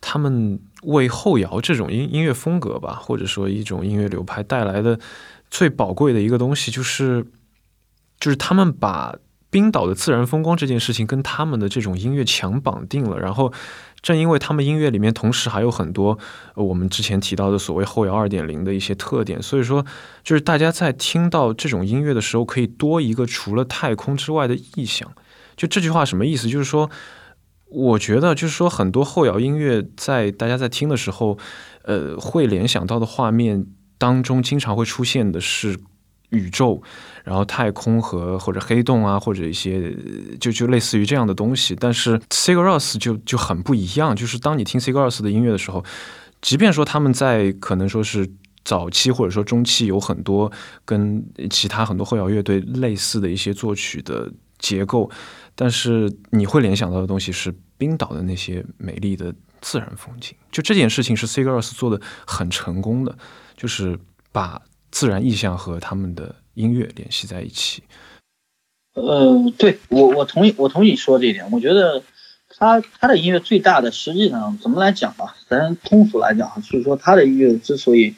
他们为后摇这种音音乐风格吧，或者说一种音乐流派带来的最宝贵的一个东西，就是就是他们把冰岛的自然风光这件事情跟他们的这种音乐强绑定了，然后。正因为他们音乐里面同时还有很多我们之前提到的所谓后摇二点零的一些特点，所以说就是大家在听到这种音乐的时候，可以多一个除了太空之外的意象。就这句话什么意思？就是说，我觉得就是说很多后摇音乐在大家在听的时候，呃，会联想到的画面当中，经常会出现的是宇宙。然后太空和或者黑洞啊，或者一些就就类似于这样的东西，但是 Sigur Rós 就就很不一样。就是当你听 Sigur Rós 的音乐的时候，即便说他们在可能说是早期或者说中期有很多跟其他很多后摇乐队类似的一些作曲的结构，但是你会联想到的东西是冰岛的那些美丽的自然风景。就这件事情是 Sigur Rós 做的很成功的，就是把自然意象和他们的。音乐联系在一起，呃，对我我同意我同意你说这一点。我觉得他他的音乐最大的实际上怎么来讲吧，咱通俗来讲啊，就是说他的音乐之所以，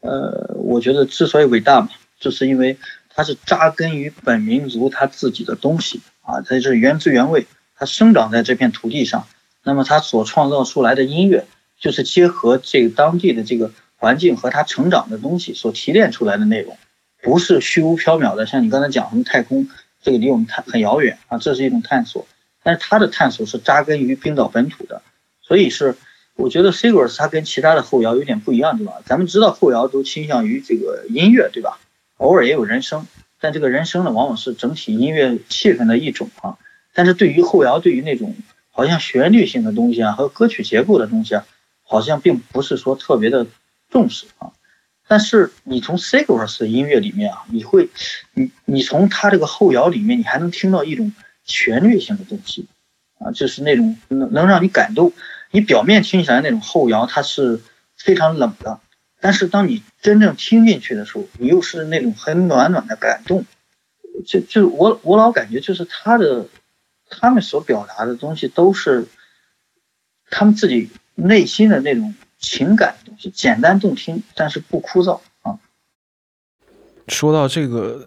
呃，我觉得之所以伟大嘛，就是因为它是扎根于本民族他自己的东西啊，它是原汁原味，它生长在这片土地上，那么它所创造出来的音乐，就是结合这个当地的这个环境和它成长的东西所提炼出来的内容。不是虚无缥缈的，像你刚才讲什么太空，这个离我们太很遥远啊，这是一种探索。但是它的探索是扎根于冰岛本土的，所以是我觉得 Sigurds 它跟其他的后摇有点不一样，对吧？咱们知道后摇都倾向于这个音乐，对吧？偶尔也有人声，但这个人声呢，往往是整体音乐气氛的一种啊。但是对于后摇，对于那种好像旋律性的东西啊和歌曲结构的东西啊，好像并不是说特别的重视啊。但是你从 Sigurds 的音乐里面啊，你会，你你从他这个后摇里面，你还能听到一种旋律性的东西，啊，就是那种能能让你感动。你表面听起来那种后摇，它是非常冷的，但是当你真正听进去的时候，你又是那种很暖暖的感动。就就我我老感觉就是他的，他们所表达的东西都是他们自己内心的那种。情感东西简单动听，但是不枯燥啊。说到这个，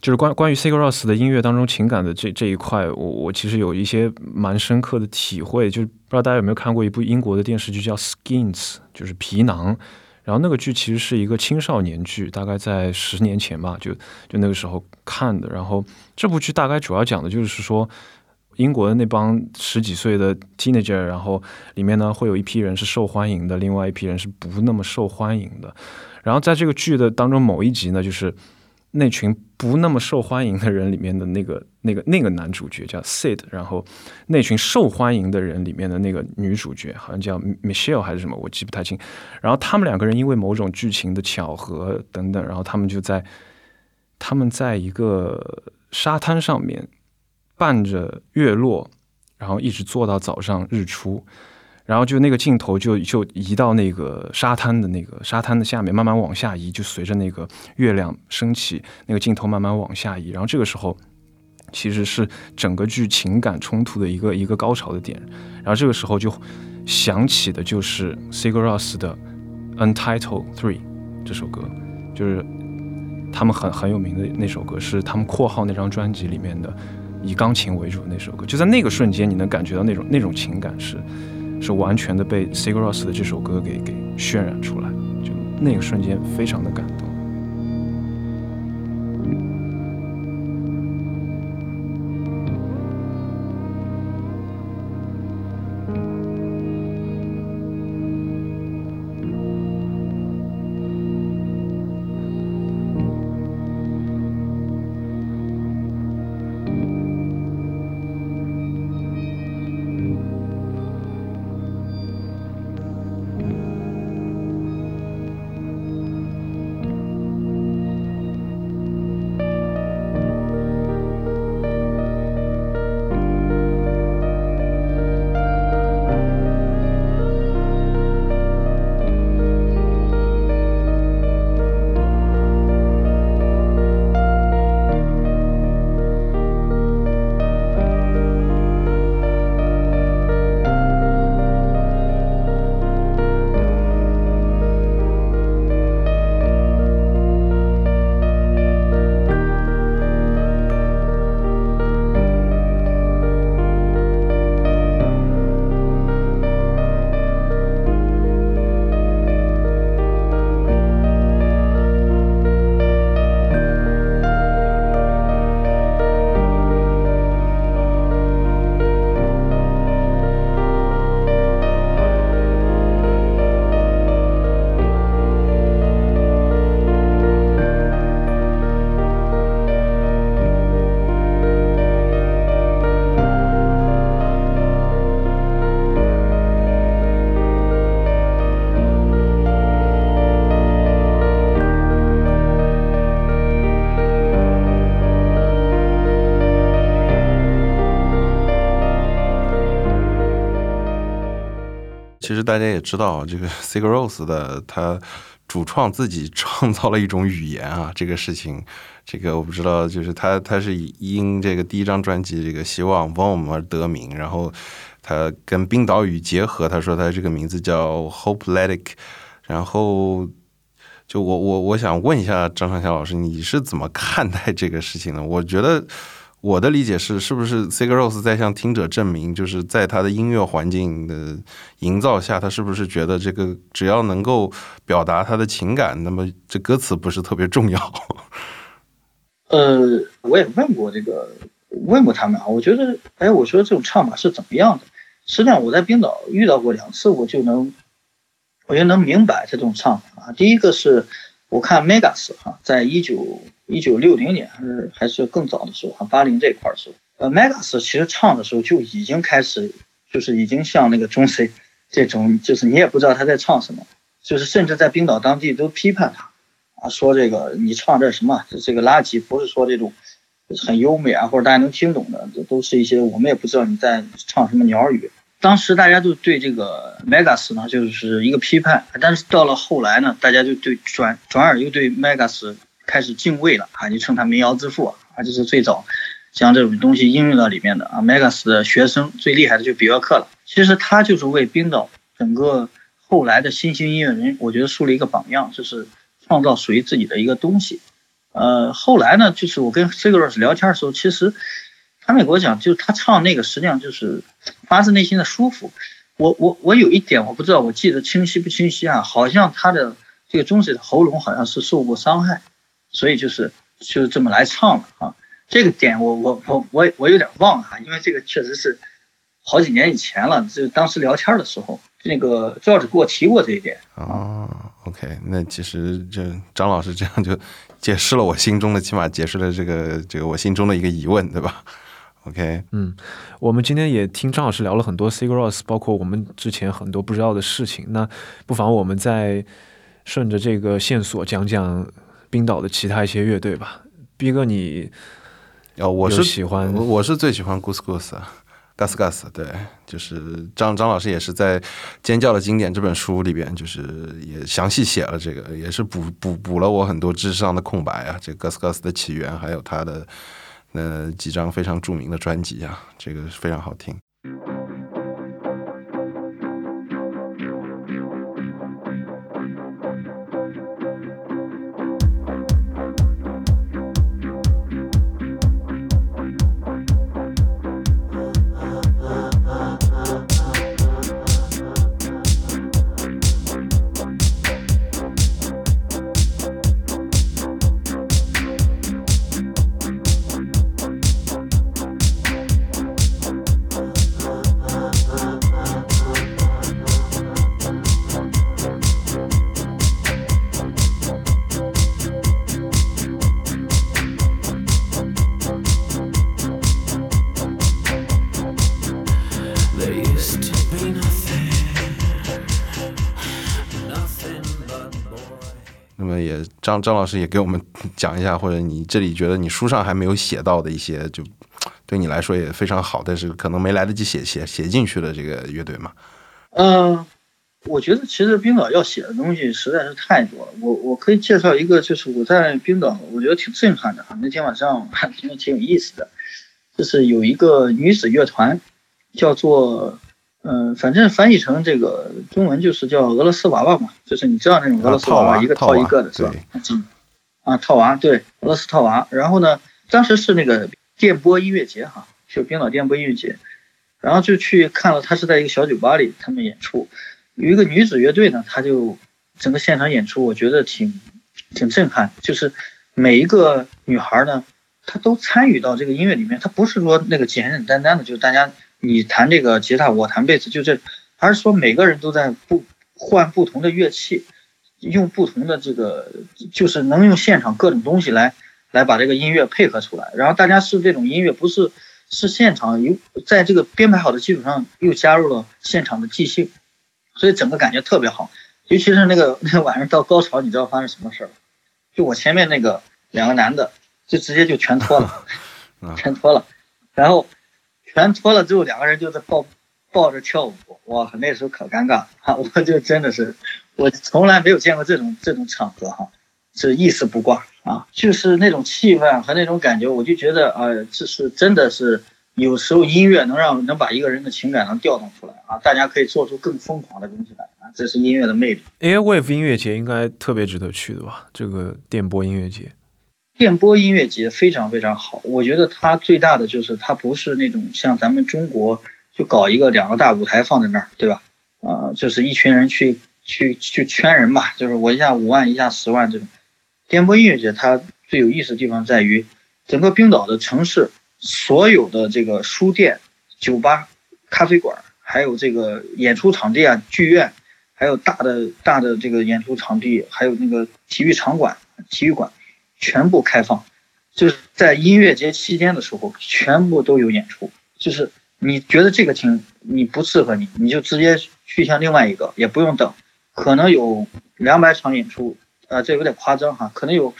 就是关关于 Sigur Rós 的音乐当中情感的这这一块，我我其实有一些蛮深刻的体会。就是不知道大家有没有看过一部英国的电视剧叫《Skins》，就是皮囊。然后那个剧其实是一个青少年剧，大概在十年前吧，就就那个时候看的。然后这部剧大概主要讲的就是说。英国的那帮十几岁的 teenager，然后里面呢会有一批人是受欢迎的，另外一批人是不那么受欢迎的。然后在这个剧的当中某一集呢，就是那群不那么受欢迎的人里面的那个那个那个男主角叫 Sid，然后那群受欢迎的人里面的那个女主角好像叫 Michelle 还是什么，我记不太清。然后他们两个人因为某种剧情的巧合等等，然后他们就在他们在一个沙滩上面。伴着月落，然后一直坐到早上日出，然后就那个镜头就就移到那个沙滩的那个沙滩的下面，慢慢往下移，就随着那个月亮升起，那个镜头慢慢往下移。然后这个时候，其实是整个剧情感冲突的一个一个高潮的点。然后这个时候就响起的就是 Sigur Rós 的《Untitled Three》这首歌，就是他们很很有名的那首歌，是他们括号那张专辑里面的。以钢琴为主的那首歌，就在那个瞬间，你能感觉到那种那种情感是，是完全的被 Sigur Rós 的这首歌给给渲染出来，就那个瞬间非常的感动。其实大家也知道，这个 Sigur Rós 的他主创自己创造了一种语言啊，这个事情，这个我不知道，就是他他是因这个第一张专辑这个希望 Vom 而得名，然后他跟冰岛语结合，他说他这个名字叫 Hopeletic，然后就我我我想问一下张尚香老师，你是怎么看待这个事情的？我觉得。我的理解是，是不是 Sigur Rós 在向听者证明，就是在他的音乐环境的营造下，他是不是觉得这个只要能够表达他的情感，那么这歌词不是特别重要？呃，我也问过这个，问过他们啊，我觉得，哎，我说这种唱法是怎么样的？实际上我在冰岛遇到过两次，我就能，我就能明白这种唱法。第一个是我看 Megas 哈，在一九。一九六零年还是还是更早的时候，哈，八零这块儿时候，呃，Megas 其实唱的时候就已经开始，就是已经像那个中 C 这种，就是你也不知道他在唱什么，就是甚至在冰岛当地都批判他，啊，说这个你唱这什么，这这个垃圾，不是说这种很优美啊，或者大家能听懂的，这都是一些我们也不知道你在唱什么鸟语。当时大家都对这个 Megas 呢就是一个批判，但是到了后来呢，大家就对转转而又对 Megas。开始敬畏了啊！就称他民谣之父啊，就是最早将这种东西应用到里面的啊。Megas 的学生最厉害的就比约克了。其实他就是为冰岛整个后来的新兴音乐人，我觉得树立一个榜样，就是创造属于自己的一个东西。呃，后来呢，就是我跟 Sigur 聊天的时候，其实他们给我讲，就是他唱那个实际上就是发自内心的舒服。我我我有一点我不知道，我记得清晰不清晰啊？好像他的这个中指的喉咙好像是受过伤害。所以就是就是这么来唱的啊，这个点我我我我我有点忘了哈，因为这个确实是好几年以前了，就当时聊天的时候，那个赵子给我提过这一点啊。OK，那其实这张老师这样就解释了我心中的，起码解释了这个这个我心中的一个疑问，对吧？OK，嗯，我们今天也听张老师聊了很多 Sigur Rós，包括我们之前很多不知道的事情，那不妨我们再顺着这个线索讲讲。冰岛的其他一些乐队吧，逼哥你，哦，我是喜欢，我是最喜欢 Goose Goose，Gus Gus，对，就是张张老师也是在《尖叫的经典》这本书里边，就是也详细写了这个，也是补补补了我很多知识上的空白啊。这 Gus Gus 的起源，还有他的那几张非常著名的专辑啊，这个非常好听。张老师也给我们讲一下，或者你这里觉得你书上还没有写到的一些，就对你来说也非常好，但是可能没来得及写写写进去的这个乐队嘛？嗯，我觉得其实冰岛要写的东西实在是太多了。我我可以介绍一个，就是我在冰岛，我觉得挺震撼的啊。那天晚上还挺挺有意思的，就是有一个女子乐团，叫做。嗯，反正翻译成这个中文就是叫俄罗斯娃娃嘛，就是你知道那种俄罗斯娃娃一个套一个的是吧？嗯，啊，套娃对，俄罗斯套娃。然后呢，当时是那个电波音乐节哈，就冰岛电波音乐节，然后就去看了，他是在一个小酒吧里他们演出，有一个女子乐队呢，他就整个现场演出，我觉得挺挺震撼，就是每一个女孩呢，她都参与到这个音乐里面，她不是说那个简简单单的就是大家。你弹这个吉他，我弹贝斯，就这，还是说每个人都在不换不同的乐器，用不同的这个，就是能用现场各种东西来来把这个音乐配合出来。然后大家是这种音乐，不是是现场有在这个编排好的基础上又加入了现场的即兴，所以整个感觉特别好。尤其是那个 那个晚上到高潮，你知道发生什么事儿？就我前面那个两个男的，就直接就全脱了，全脱了，然后。全脱了之后，两个人就在抱抱着跳舞，哇，那时候可尴尬哈，我就真的是，我从来没有见过这种这种场合哈，是一丝不挂啊，就是那种气氛和那种感觉，我就觉得啊，这是真的是有时候音乐能让能把一个人的情感能调动出来啊，大家可以做出更疯狂的东西来啊，这是音乐的魅力。Airwave 音乐节应该特别值得去的吧？这个电波音乐节。电波音乐节非常非常好，我觉得它最大的就是它不是那种像咱们中国就搞一个两个大舞台放在那儿，对吧？啊，就是一群人去去去圈人吧，就是我一下五万一下十万这种。电波音乐节它最有意思的地方在于，整个冰岛的城市所有的这个书店、酒吧、咖啡馆，还有这个演出场地啊、剧院，还有大的大的这个演出场地，还有那个体育场馆、体育馆。全部开放，就是在音乐节期间的时候，全部都有演出。就是你觉得这个厅你不适合你，你就直接去向另外一个，也不用等。可能有两百场演出，啊，这有点夸张哈，可能有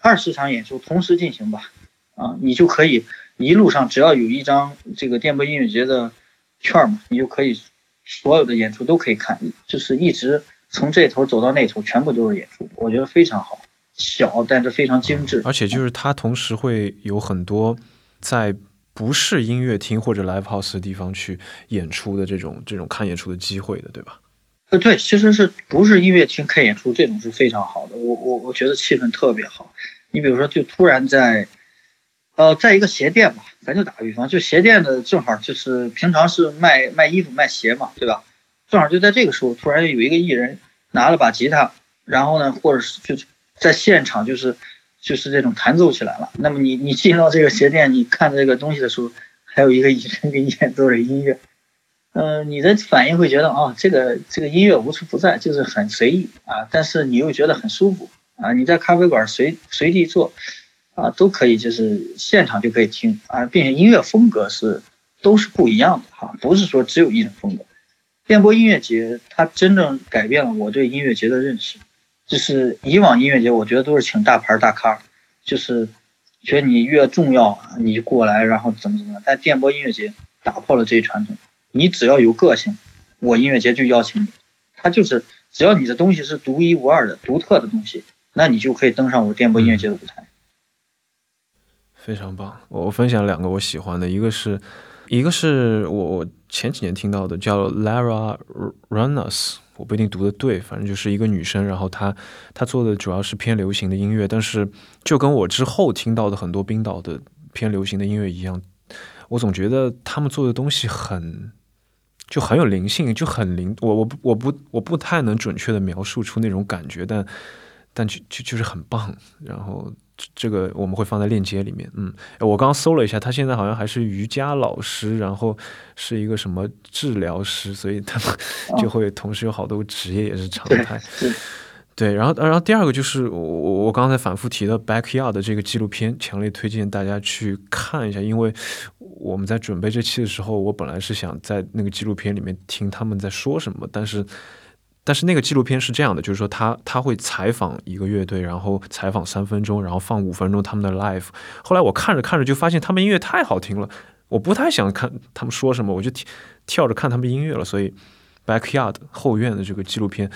二十场演出同时进行吧。啊，你就可以一路上只要有一张这个电波音乐节的券嘛，你就可以所有的演出都可以看，就是一直从这头走到那头，全部都是演出，我觉得非常好。小，但是非常精致，而且就是它同时会有很多在不是音乐厅或者 live house 的地方去演出的这种这种看演出的机会的，对吧？呃，对，其实是不是音乐厅看演出这种是非常好的，我我我觉得气氛特别好。你比如说，就突然在，呃，在一个鞋店吧，咱就打个比方，就鞋店的正好就是平常是卖卖衣服卖鞋嘛，对吧？正好就在这个时候，突然有一个艺人拿了把吉他，然后呢，或者是就。在现场就是就是这种弹奏起来了。那么你你进到这个鞋店，你看这个东西的时候，还有一个艺人给你演奏的音乐，嗯，你的反应会觉得啊，这个这个音乐无处不在，就是很随意啊，但是你又觉得很舒服啊。你在咖啡馆随随地坐啊，都可以，就是现场就可以听啊，并且音乐风格是都是不一样的哈，不是说只有一种风格。电波音乐节它真正改变了我对音乐节的认识。就是以往音乐节，我觉得都是请大牌大咖，就是觉得你越重要，你就过来，然后怎么怎么样。但电波音乐节打破了这一传统，你只要有个性，我音乐节就邀请你。他就是只要你的东西是独一无二的、独特的东西，那你就可以登上我电波音乐节的舞台。非常棒！我分享两个我喜欢的，一个是，一个是我我前几年听到的，叫 Lara Runas。我不一定读的对，反正就是一个女生，然后她她做的主要是偏流行的音乐，但是就跟我之后听到的很多冰岛的偏流行的音乐一样，我总觉得他们做的东西很就很有灵性，就很灵。我我不我不我不太能准确的描述出那种感觉，但但就就就是很棒，然后。这个我们会放在链接里面。嗯，我刚搜了一下，他现在好像还是瑜伽老师，然后是一个什么治疗师，所以他们就会同时有好多职业也是常态。对，然后然后第二个就是我我刚才反复提的 Backyard 的这个纪录片，强烈推荐大家去看一下，因为我们在准备这期的时候，我本来是想在那个纪录片里面听他们在说什么，但是。但是那个纪录片是这样的，就是说他他会采访一个乐队，然后采访三分钟，然后放五分钟他们的 live。后来我看着看着就发现他们音乐太好听了，我不太想看他们说什么，我就跳着看他们音乐了。所以 backyard 后院的这个纪录片，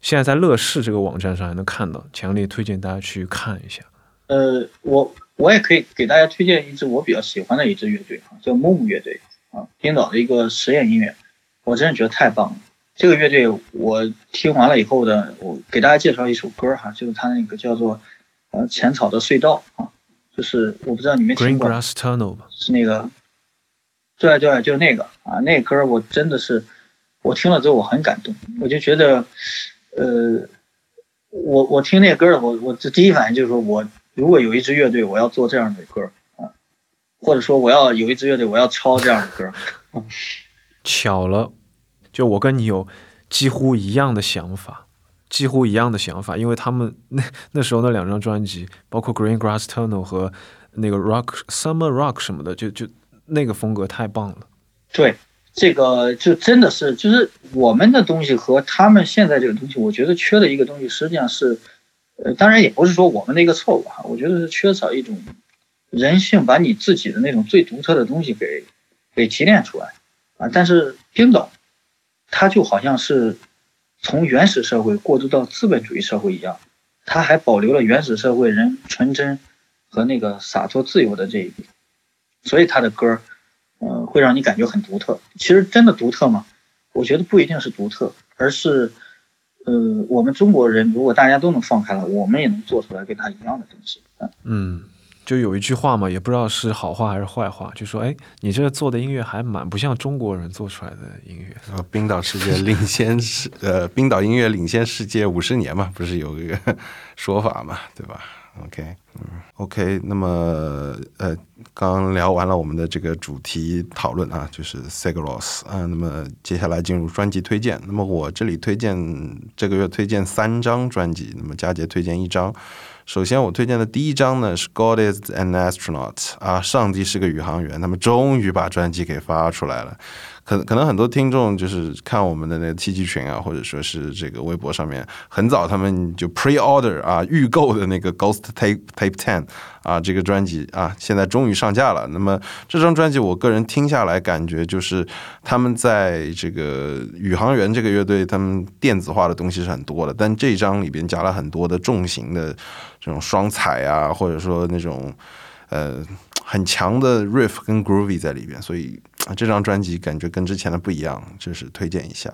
现在在乐视这个网站上还能看到，强烈推荐大家去看一下。呃，我我也可以给大家推荐一支我比较喜欢的一支乐队啊，叫 Moon 乐队啊，冰岛的一个实验音乐，我真的觉得太棒了。这个乐队我听完了以后呢，我给大家介绍一首歌哈，就是他那个叫做呃浅草的隧道啊，就是我不知道你们听过，是那个，对对，就是那个啊，那个歌我真的是我听了之后我很感动，我就觉得呃，我我听那歌我我这第一反应就是说我如果有一支乐队我要做这样的歌啊，或者说我要有一支乐队我要抄这样的歌，巧了。就我跟你有几乎一样的想法，几乎一样的想法，因为他们那那时候那两张专辑，包括 Green Grass Tunnel 和那个 Rock Summer Rock 什么的，就就那个风格太棒了。对，这个就真的是，就是我们的东西和他们现在这个东西，我觉得缺的一个东西，实际上是，呃，当然也不是说我们的一个错误哈，我觉得是缺少一种人性，把你自己的那种最独特的东西给给提炼出来。啊。但是冰岛，它就好像是从原始社会过渡到资本主义社会一样，它还保留了原始社会人纯真和那个洒脱自由的这一点，所以他的歌，嗯，会让你感觉很独特。其实真的独特吗？我觉得不一定是独特，而是。呃，我们中国人如果大家都能放开了，我们也能做出来跟他一样的东西。嗯，就有一句话嘛，也不知道是好话还是坏话，就说：“哎，你这做的音乐还蛮不像中国人做出来的音乐。”啊，冰岛世界领先世，呃，冰岛音乐领先世界五十年嘛，不是有一个说法嘛，对吧？OK，嗯，OK，那么呃，刚聊完了我们的这个主题讨论啊，就是 Sigaros 啊，那么接下来进入专辑推荐。那么我这里推荐这个月推荐三张专辑，那么佳杰推荐一张。首先我推荐的第一张呢是 God is an astronaut 啊，上帝是个宇航员，他们终于把专辑给发出来了。可可能很多听众就是看我们的那个 T G 群啊，或者说是这个微博上面，很早他们就 pre order 啊预购的那个 Ghost Tape Tape Ten 啊这个专辑啊，现在终于上架了。那么这张专辑，我个人听下来感觉就是他们在这个宇航员这个乐队，他们电子化的东西是很多的，但这张里边加了很多的重型的这种双踩啊，或者说那种呃很强的 riff 跟 groovy 在里边，所以。这张专辑感觉跟之前的不一样，就是推荐一下。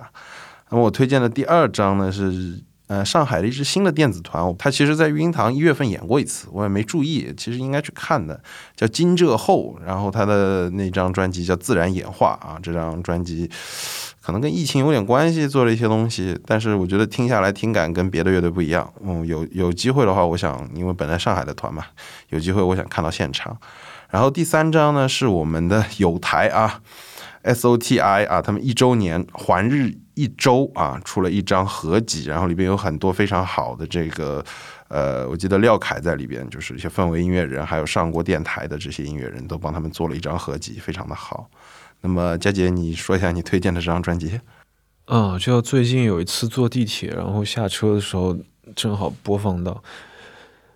那么我推荐的第二张呢是呃上海的一支新的电子团，它其实在育婴堂一月份演过一次，我也没注意，其实应该去看的，叫金浙后。然后他的那张专辑叫自然演化啊，这张专辑可能跟疫情有点关系，做了一些东西，但是我觉得听下来听感跟别的乐队不一样。嗯，有有机会的话，我想因为本来上海的团嘛，有机会我想看到现场。然后第三张呢是我们的有台啊，S O T I 啊，他们一周年环日一周啊，出了一张合集，然后里边有很多非常好的这个，呃，我记得廖凯在里边，就是一些氛围音乐人，还有上过电台的这些音乐人都帮他们做了一张合集，非常的好。那么佳杰，你说一下你推荐的这张专辑？嗯，就最近有一次坐地铁，然后下车的时候正好播放到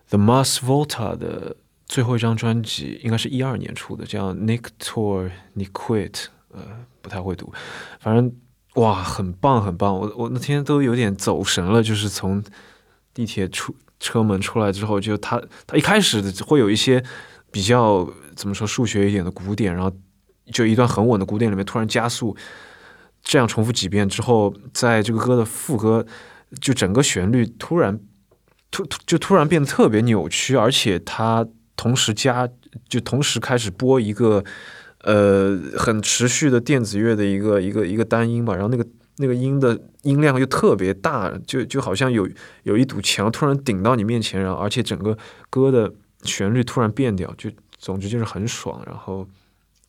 The Mars Volta 的。最后一张专辑应该是一二年出的，叫 Nick Tor Nick Quit，呃，不太会读，反正哇，很棒很棒，我我那天都有点走神了，就是从地铁出车门出来之后，就他他一开始会有一些比较怎么说数学一点的鼓点，然后就一段很稳的鼓点里面突然加速，这样重复几遍之后，在这个歌的副歌，就整个旋律突然突突就突然变得特别扭曲，而且他。同时加就同时开始播一个呃很持续的电子乐的一个一个一个单音吧，然后那个那个音的音量又特别大，就就好像有有一堵墙突然顶到你面前，然后而且整个歌的旋律突然变掉，就总之就是很爽。然后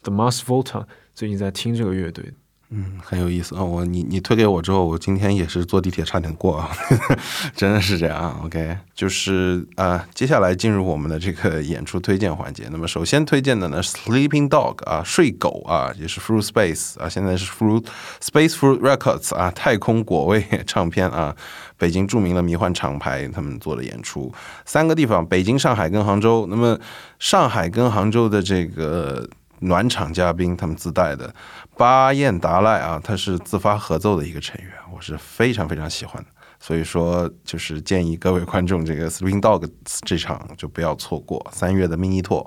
The Mars Volta 最近在听这个乐队。嗯，很有意思啊！我你你推给我之后，我今天也是坐地铁差点过啊，真的是这样啊。OK，就是啊，接下来进入我们的这个演出推荐环节。那么首先推荐的呢，Sleeping Dog 啊，睡狗啊，也是 Fruit Space 啊，现在是 Fruit Space Fruit Records 啊，太空果味 唱片啊，北京著名的迷幻厂牌他们做的演出，三个地方，北京、上海跟杭州。那么上海跟杭州的这个。暖场嘉宾，他们自带的巴彦达赖啊，他是自发合奏的一个成员，我是非常非常喜欢的，所以说就是建议各位观众，这个 Spring Dog 这场就不要错过三月的 Mini Tour。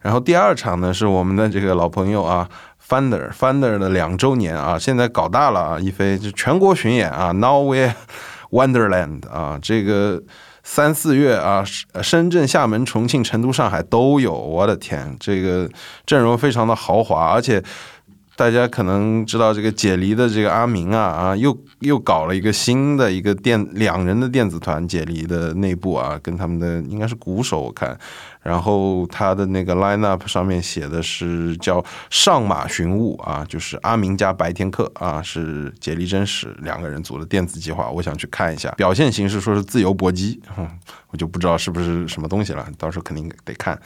然后第二场呢是我们的这个老朋友啊，Funder Funder 的两周年啊，现在搞大了啊，一飞就全国巡演啊，Now We Wonderland 啊，这个。三四月啊，深圳、厦门、重庆、成都、上海都有。我的天，这个阵容非常的豪华，而且大家可能知道，这个解离的这个阿明啊啊，又又搞了一个新的一个电两人的电子团，解离的内部啊，跟他们的应该是鼓手，我看。然后他的那个 lineup 上面写的是叫上马寻物啊，就是阿明加白天客啊，是解离真实两个人组的电子计划，我想去看一下。表现形式说是自由搏击，我就不知道是不是什么东西了，到时候肯定得看。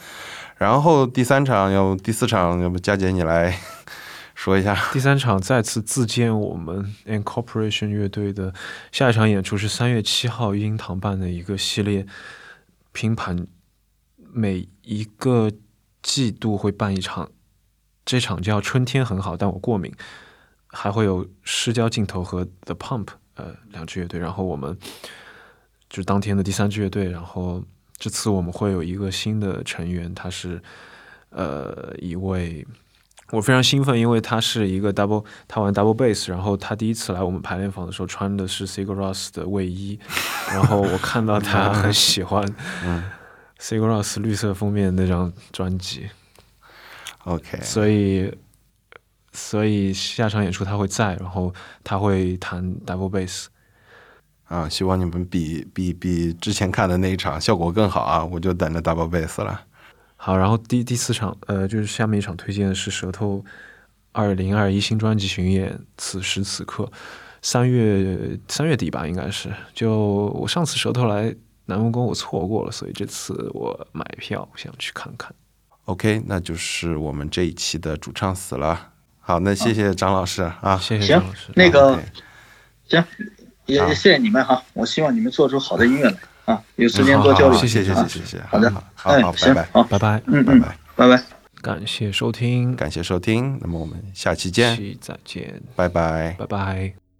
然后第三场要第四场，要不佳姐你来说一下。第三场再次自荐我们 Incorporation 乐队的下一场演出是三月七号音堂办的一个系列拼盘。每一个季度会办一场，这场叫春天很好，但我过敏。还会有失焦镜头和 The Pump 呃两支乐队，然后我们就是当天的第三支乐队，然后这次我们会有一个新的成员，他是呃一位。我非常兴奋，因为他是一个 double，他玩 double bass，然后他第一次来我们排练房的时候穿的是 Sigur Rós 的卫衣，然后我看到他 很喜欢 Sigur Rós 绿色封面那张专辑，OK，所以所以下场演出他会在，然后他会弹 double bass。啊，希望你们比比比之前看的那一场效果更好啊！我就等着 double bass 了。好，然后第第四场，呃，就是下面一场推荐的是舌头二零二一新专辑巡演，此时此刻，三月三月底吧，应该是。就我上次舌头来南梦宫我错过了，所以这次我买票想去看看。OK，那就是我们这一期的主唱死了。好，那谢谢张老师啊。谢谢行张老师。那个行，也也谢谢你们哈，我希望你们做出好的音乐来啊，有时间多交流。好谢谢谢谢啊谢谢。好的好，好哎好，拜拜，行好，拜拜，嗯嗯，拜拜，拜拜。感谢收听，感谢收听，那么我们下期下见，期再见，拜拜。拜拜。